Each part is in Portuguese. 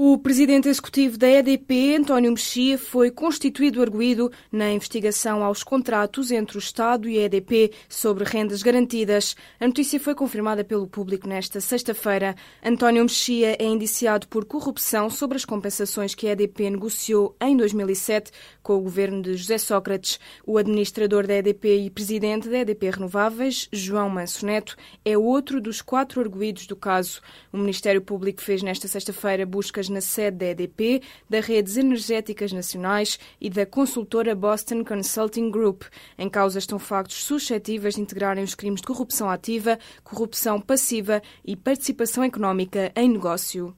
O presidente executivo da EDP, António Mexia, foi constituído arguído na investigação aos contratos entre o Estado e a EDP sobre rendas garantidas. A notícia foi confirmada pelo público nesta sexta-feira. António Mexia é indiciado por corrupção sobre as compensações que a EDP negociou em 2007 com o governo de José Sócrates. O administrador da EDP e presidente da EDP Renováveis, João Manso Neto, é outro dos quatro arguídos do caso. O Ministério Público fez nesta sexta-feira buscas na sede da EDP, da Redes Energéticas Nacionais e da consultora Boston Consulting Group. Em causa estão factos suscetíveis de integrarem os crimes de corrupção ativa, corrupção passiva e participação económica em negócio.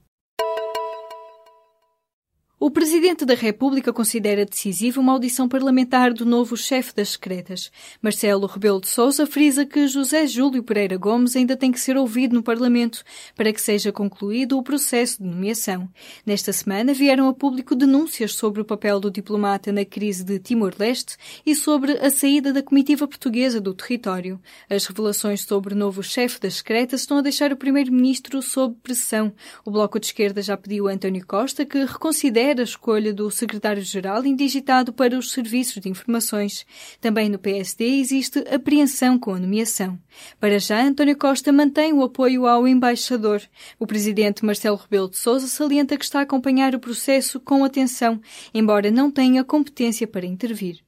O Presidente da República considera decisiva uma audição parlamentar do novo chefe das secretas. Marcelo Rebelo de Sousa frisa que José Júlio Pereira Gomes ainda tem que ser ouvido no Parlamento para que seja concluído o processo de nomeação. Nesta semana vieram a público denúncias sobre o papel do diplomata na crise de Timor-Leste e sobre a saída da comitiva portuguesa do território. As revelações sobre o novo chefe das secretas estão a deixar o Primeiro-Ministro sob pressão. O Bloco de Esquerda já pediu a António Costa que reconsidere a escolha do secretário-geral indigitado para os serviços de informações. Também no PSD existe apreensão com a nomeação. Para já, António Costa mantém o apoio ao embaixador. O presidente Marcelo Rebelo de Sousa salienta que está a acompanhar o processo com atenção, embora não tenha competência para intervir.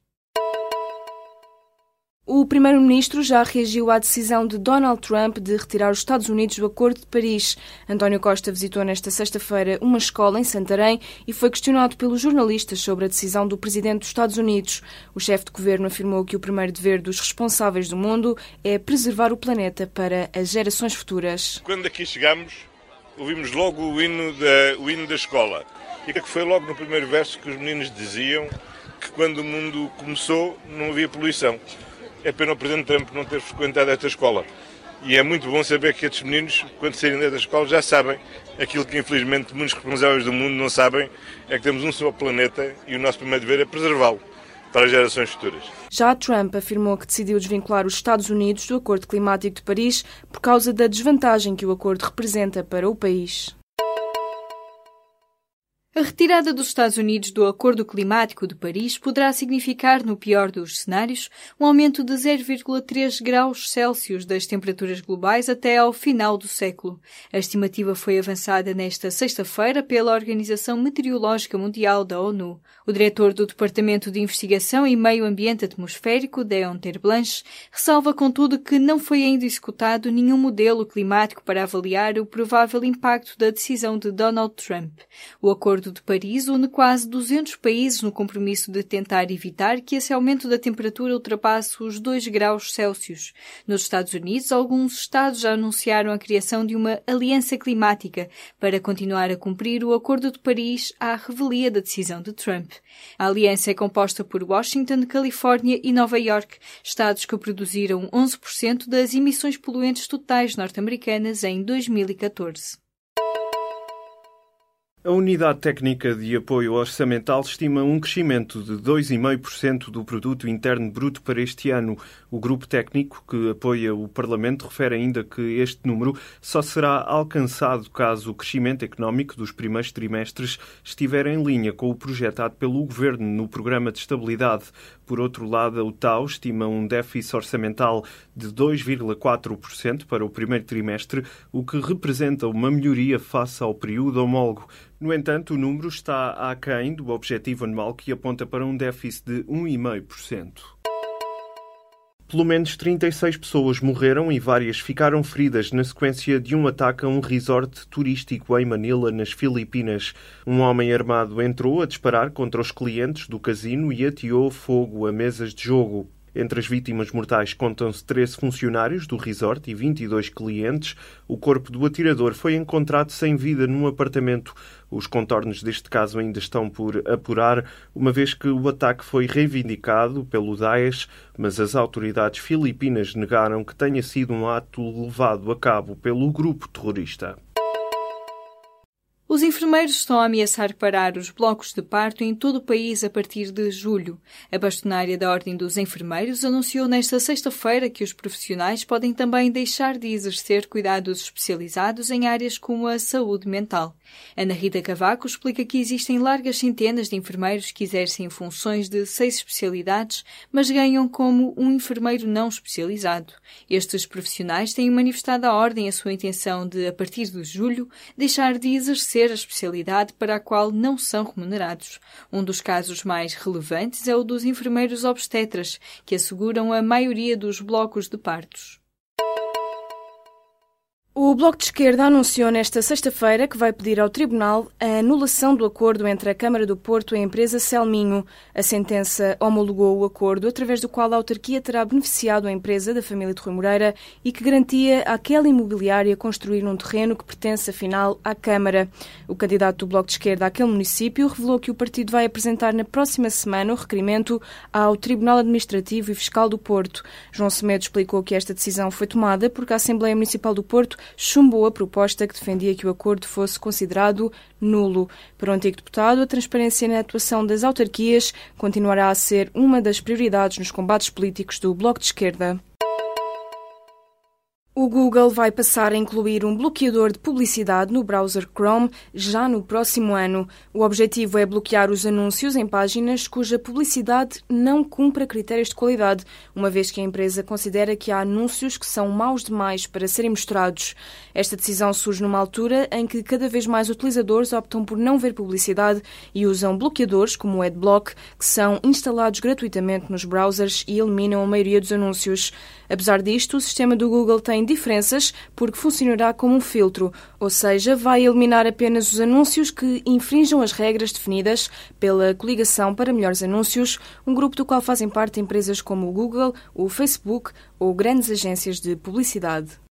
O primeiro-ministro já reagiu à decisão de Donald Trump de retirar os Estados Unidos do Acordo de Paris. António Costa visitou nesta sexta-feira uma escola em Santarém e foi questionado pelos jornalistas sobre a decisão do presidente dos Estados Unidos. O chefe de governo afirmou que o primeiro dever dos responsáveis do mundo é preservar o planeta para as gerações futuras. Quando aqui chegamos, ouvimos logo o hino da, o hino da escola. E que foi logo no primeiro verso que os meninos diziam que quando o mundo começou não havia poluição. É pena o Presidente Trump não ter frequentado esta escola. E é muito bom saber que estes meninos, quando saírem desta escola, já sabem aquilo que infelizmente muitos responsáveis do mundo não sabem, é que temos um só planeta e o nosso primeiro dever é preservá-lo para as gerações futuras. Já Trump afirmou que decidiu desvincular os Estados Unidos do Acordo Climático de Paris por causa da desvantagem que o acordo representa para o país. A retirada dos Estados Unidos do Acordo Climático de Paris poderá significar, no pior dos cenários, um aumento de 0,3 graus Celsius das temperaturas globais até ao final do século. A estimativa foi avançada nesta sexta-feira pela Organização Meteorológica Mundial da ONU. O diretor do Departamento de Investigação e Meio Ambiente Atmosférico, Deon Terblanche, ressalva, contudo, que não foi ainda executado nenhum modelo climático para avaliar o provável impacto da decisão de Donald Trump. O acordo Acordo de Paris une quase 200 países no compromisso de tentar evitar que esse aumento da temperatura ultrapasse os 2 graus Celsius. Nos Estados Unidos, alguns estados já anunciaram a criação de uma aliança climática para continuar a cumprir o Acordo de Paris à revelia da decisão de Trump. A aliança é composta por Washington, Califórnia e Nova York, estados que produziram 11% das emissões poluentes totais norte-americanas em 2014. A Unidade Técnica de Apoio Orçamental estima um crescimento de 2,5% do produto interno bruto para este ano. O grupo técnico que apoia o Parlamento refere ainda que este número só será alcançado caso o crescimento económico dos primeiros trimestres estiver em linha com o projetado pelo governo no programa de estabilidade. Por outro lado, o TAU estima um déficit orçamental de 2,4% para o primeiro trimestre, o que representa uma melhoria face ao período homólogo. No entanto, o número está aquém do objetivo anual que aponta para um déficit de 1,5%. Pelo menos 36 pessoas morreram e várias ficaram feridas na sequência de um ataque a um resort turístico em Manila, nas Filipinas. Um homem armado entrou a disparar contra os clientes do casino e ateou fogo a mesas de jogo. Entre as vítimas mortais contam-se 13 funcionários do resort e 22 clientes. O corpo do atirador foi encontrado sem vida num apartamento. Os contornos deste caso ainda estão por apurar, uma vez que o ataque foi reivindicado pelo Daesh, mas as autoridades filipinas negaram que tenha sido um ato levado a cabo pelo grupo terrorista. Os enfermeiros estão a ameaçar parar os blocos de parto em todo o país a partir de julho. A bastonária da Ordem dos Enfermeiros anunciou nesta sexta-feira que os profissionais podem também deixar de exercer cuidados especializados em áreas como a saúde mental. Ana Rita Cavaco explica que existem largas centenas de enfermeiros que exercem funções de seis especialidades, mas ganham como um enfermeiro não especializado. Estes profissionais têm manifestado à Ordem a sua intenção de, a partir de julho, deixar de exercer a especialidade para a qual não são remunerados. Um dos casos mais relevantes é o dos enfermeiros obstetras, que asseguram a maioria dos blocos de partos. O Bloco de Esquerda anunciou nesta sexta-feira que vai pedir ao Tribunal a anulação do acordo entre a Câmara do Porto e a empresa Selminho. A sentença homologou o acordo através do qual a autarquia terá beneficiado a empresa da família de Rui Moreira e que garantia àquela imobiliária construir um terreno que pertence afinal à Câmara. O candidato do Bloco de Esquerda àquele município revelou que o partido vai apresentar na próxima semana o requerimento ao Tribunal Administrativo e Fiscal do Porto. João Semedo explicou que esta decisão foi tomada porque a Assembleia Municipal do Porto chumbou a proposta que defendia que o acordo fosse considerado nulo. Para o antigo deputado, a transparência na atuação das autarquias continuará a ser uma das prioridades nos combates políticos do Bloco de Esquerda. O Google vai passar a incluir um bloqueador de publicidade no browser Chrome já no próximo ano. O objetivo é bloquear os anúncios em páginas cuja publicidade não cumpra critérios de qualidade, uma vez que a empresa considera que há anúncios que são maus demais para serem mostrados. Esta decisão surge numa altura em que cada vez mais utilizadores optam por não ver publicidade e usam bloqueadores como o Adblock, que são instalados gratuitamente nos browsers e eliminam a maioria dos anúncios. Apesar disto, o sistema do Google tem diferenças porque funcionará como um filtro, ou seja, vai eliminar apenas os anúncios que infringam as regras definidas pela Coligação para Melhores Anúncios, um grupo do qual fazem parte empresas como o Google, o Facebook ou grandes agências de publicidade.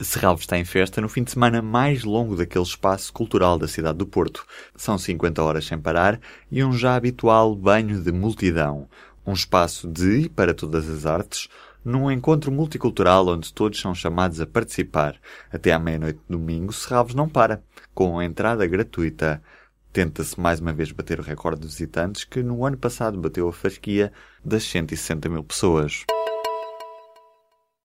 Serralves está em festa no fim de semana mais longo daquele espaço cultural da cidade do Porto. São 50 horas sem parar e um já habitual banho de multidão. Um espaço de e para todas as artes, num encontro multicultural onde todos são chamados a participar. Até à meia-noite de domingo, Serralves não para, com a entrada gratuita. Tenta-se mais uma vez bater o recorde de visitantes que no ano passado bateu a fasquia das 160 mil pessoas.